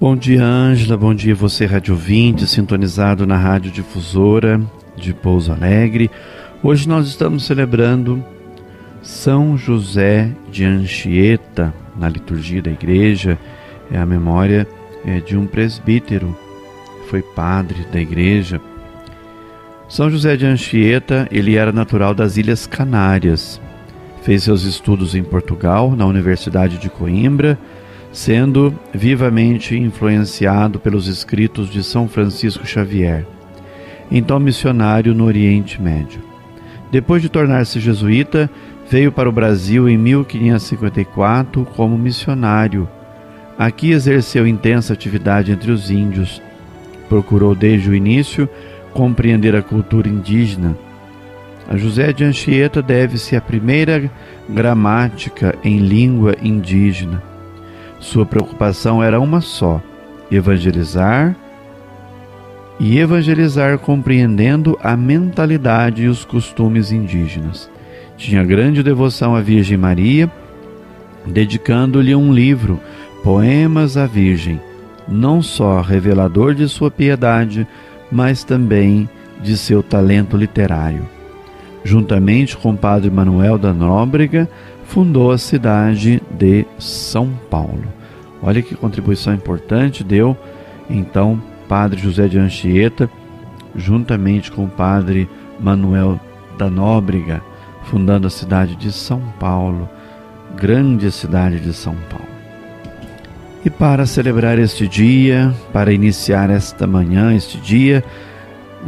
Bom dia, Ângela. Bom dia, você, rádio ouvinte, sintonizado na Rádio Difusora de Pouso Alegre. Hoje nós estamos celebrando São José de Anchieta na liturgia da igreja. É a memória é, de um presbítero, foi padre da igreja. São José de Anchieta, ele era natural das Ilhas Canárias. Fez seus estudos em Portugal, na Universidade de Coimbra sendo vivamente influenciado pelos escritos de São Francisco Xavier, então missionário no Oriente Médio. Depois de tornar-se jesuíta, veio para o Brasil em 1554 como missionário. Aqui exerceu intensa atividade entre os índios. Procurou desde o início compreender a cultura indígena. A José de Anchieta deve-se a primeira gramática em língua indígena sua preocupação era uma só: evangelizar e evangelizar compreendendo a mentalidade e os costumes indígenas. Tinha grande devoção à Virgem Maria, dedicando-lhe um livro, Poemas à Virgem, não só revelador de sua piedade, mas também de seu talento literário. Juntamente com o padre Manuel da Nóbrega, fundou a cidade de São Paulo. Olha que contribuição importante deu então Padre José de Anchieta, juntamente com o Padre Manuel da Nóbrega, fundando a cidade de São Paulo, grande cidade de São Paulo. E para celebrar este dia, para iniciar esta manhã, este dia,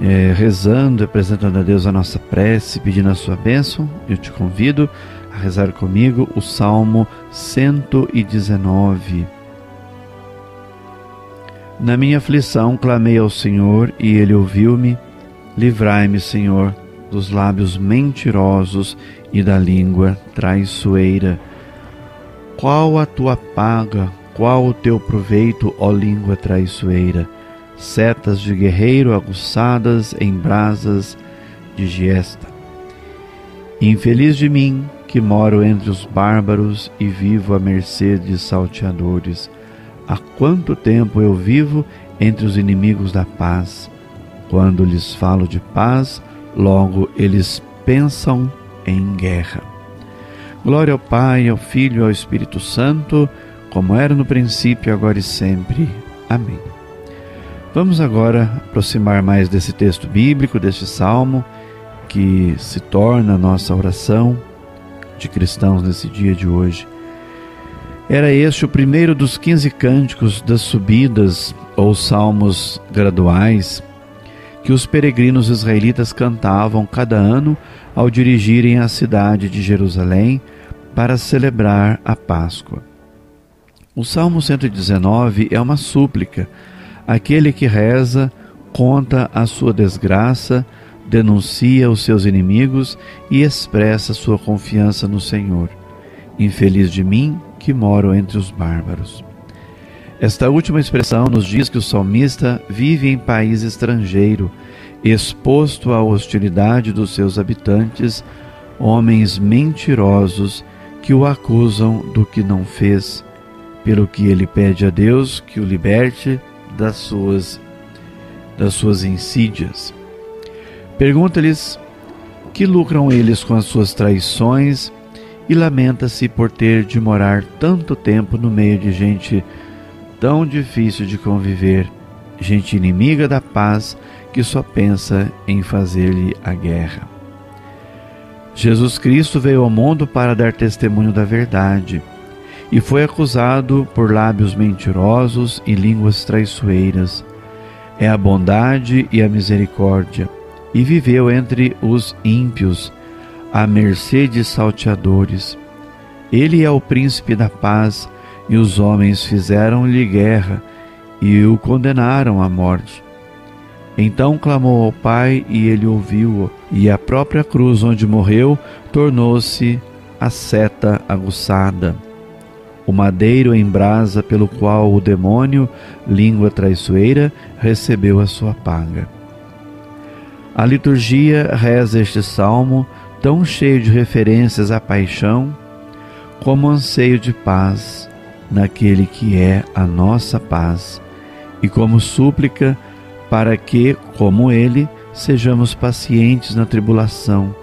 é, rezando, apresentando a Deus a nossa prece, pedindo a sua bênção, eu te convido a rezar comigo o Salmo 119. Na minha aflição clamei ao Senhor e ele ouviu-me. Livrai-me, Senhor, dos lábios mentirosos e da língua traiçoeira. Qual a tua paga, qual o teu proveito, ó língua traiçoeira? Setas de guerreiro aguçadas em brasas de giesta. Infeliz de mim, que moro entre os bárbaros e vivo à mercê de salteadores Há quanto tempo eu vivo entre os inimigos da paz? Quando lhes falo de paz, logo eles pensam em guerra. Glória ao Pai, ao Filho e ao Espírito Santo, como era no princípio, agora e sempre. Amém. Vamos agora aproximar mais desse texto bíblico, deste salmo, que se torna a nossa oração de cristãos nesse dia de hoje. Era este o primeiro dos quinze cânticos das subidas ou salmos graduais que os peregrinos israelitas cantavam cada ano ao dirigirem a cidade de Jerusalém para celebrar a Páscoa. O Salmo 119 é uma súplica. Aquele que reza conta a sua desgraça, denuncia os seus inimigos e expressa sua confiança no Senhor. Infeliz de mim, que moro entre os bárbaros. Esta última expressão nos diz que o salmista vive em país estrangeiro, exposto à hostilidade dos seus habitantes, homens mentirosos que o acusam do que não fez, pelo que ele pede a Deus que o liberte das suas das suas insídias. Pergunta-lhes que lucram eles com as suas traições e lamenta-se por ter de morar tanto tempo no meio de gente tão difícil de conviver, gente inimiga da paz que só pensa em fazer-lhe a guerra. Jesus Cristo veio ao mundo para dar testemunho da verdade e foi acusado por lábios mentirosos e línguas traiçoeiras. É a bondade e a misericórdia, e viveu entre os ímpios à mercê de salteadores. Ele é o príncipe da paz, e os homens fizeram-lhe guerra, e o condenaram à morte. Então clamou ao Pai e ele ouviu-o, e a própria cruz onde morreu tornou-se a seta aguçada, o madeiro em brasa pelo qual o demônio, língua traiçoeira, recebeu a sua paga. A liturgia reza este salmo tão cheio de referências à paixão, como anseio de paz naquele que é a nossa paz, e como súplica para que, como ele, sejamos pacientes na tribulação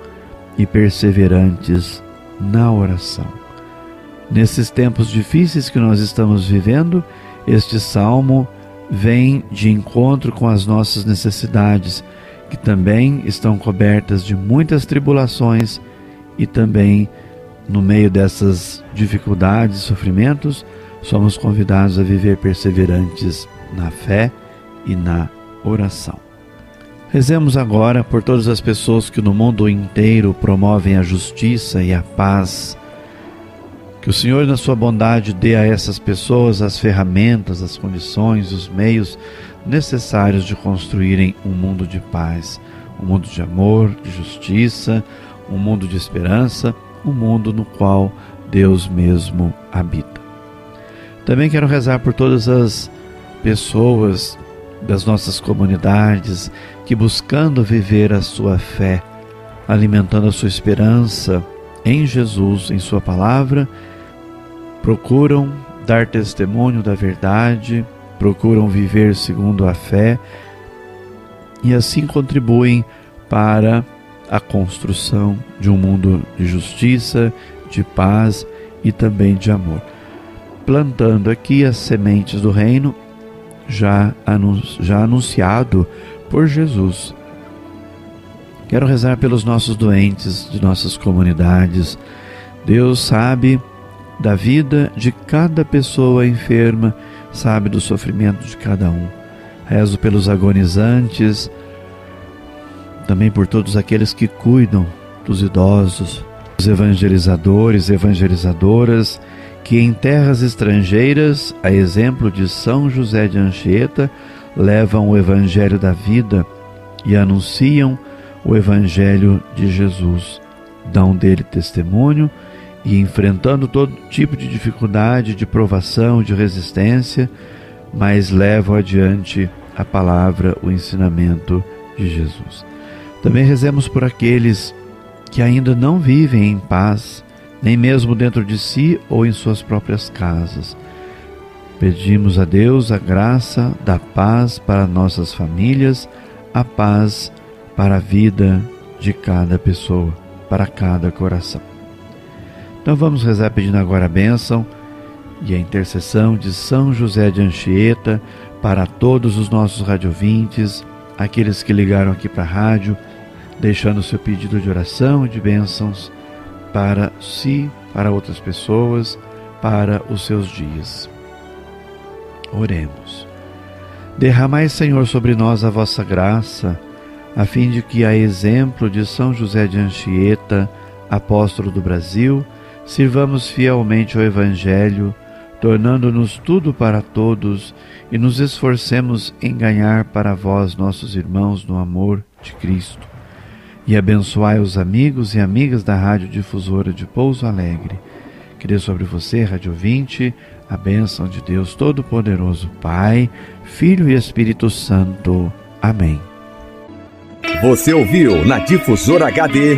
e perseverantes na oração. Nesses tempos difíceis que nós estamos vivendo, este salmo vem de encontro com as nossas necessidades, que também estão cobertas de muitas tribulações e também no meio dessas dificuldades e sofrimentos, somos convidados a viver perseverantes na fé e na oração. Rezemos agora por todas as pessoas que no mundo inteiro promovem a justiça e a paz. Que o Senhor, na sua bondade, dê a essas pessoas as ferramentas, as condições, os meios necessários de construírem um mundo de paz, um mundo de amor, de justiça, um mundo de esperança, um mundo no qual Deus mesmo habita. Também quero rezar por todas as pessoas das nossas comunidades que, buscando viver a sua fé, alimentando a sua esperança em Jesus, em Sua palavra, procuram dar testemunho da verdade, procuram viver segundo a fé e assim contribuem para a construção de um mundo de justiça, de paz e também de amor. Plantando aqui as sementes do reino já, anunciado por Jesus. Quero rezar pelos nossos doentes de nossas comunidades. Deus sabe da vida de cada pessoa enferma, sabe do sofrimento de cada um. Rezo pelos agonizantes, também por todos aqueles que cuidam dos idosos, os evangelizadores, evangelizadoras que em terras estrangeiras, a exemplo de São José de Anchieta, levam o Evangelho da vida e anunciam o Evangelho de Jesus. Dão dele testemunho e, enfrentando todo tipo de dificuldade, de provação, de resistência, mas levam adiante a palavra, o ensinamento de Jesus. Também rezemos por aqueles que ainda não vivem em paz nem mesmo dentro de si ou em suas próprias casas. Pedimos a Deus a graça da paz para nossas famílias, a paz para a vida de cada pessoa, para cada coração. Então vamos rezar pedindo agora a bênção e a intercessão de São José de Anchieta para todos os nossos radiovintes, aqueles que ligaram aqui para a rádio, deixando seu pedido de oração e de bênçãos para si, para outras pessoas, para os seus dias. Oremos. Derramai, Senhor, sobre nós a vossa graça, a fim de que, a exemplo de São José de Anchieta, apóstolo do Brasil, sirvamos fielmente ao Evangelho, tornando-nos tudo para todos e nos esforcemos em ganhar para vós, nossos irmãos, no amor de Cristo e abençoai os amigos e amigas da Rádio Difusora de Pouso Alegre. Que dê sobre você, Rádio Ouvinte, a bênção de Deus Todo-Poderoso, Pai, Filho e Espírito Santo. Amém. Você ouviu na Difusora HD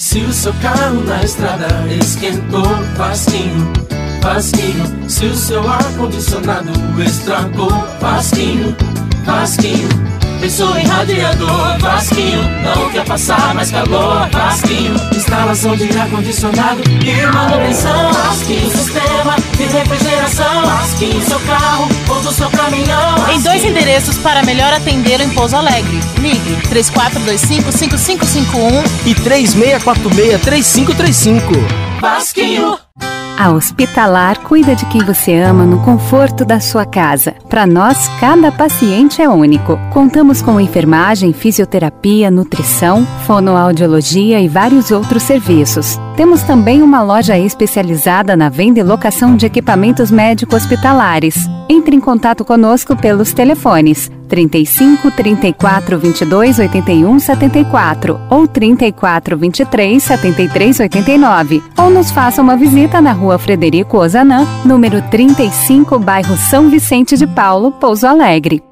Se o seu carro na estrada esquentou, Vasquinho Vasquinho, se o seu ar-condicionado estragou, Vasquinho, Vasquinho preço irradiador. Vasquinho, não quer passar mais calor. Vasquinho, instalação de ar-condicionado e manutenção. Vasquinho, sistema de refrigeração. Vasquinho, seu carro ou do seu caminhão. Vasquinho. Em dois endereços para melhor atender em Pouso Alegre. Ligue 3425-5551 e 3646-3535. Vasquinho. A Hospitalar cuida de quem você ama no conforto da sua casa. Para nós, cada paciente é único. Contamos com enfermagem, fisioterapia, nutrição, fonoaudiologia e vários outros serviços. Temos também uma loja especializada na venda e locação de equipamentos médico-hospitalares. Entre em contato conosco pelos telefones 35 34 22 81 74 ou 34 23 73 89 ou nos faça uma visita na rua Frederico Ozanam, número 35, bairro São Vicente de Paulo, Pouso Alegre.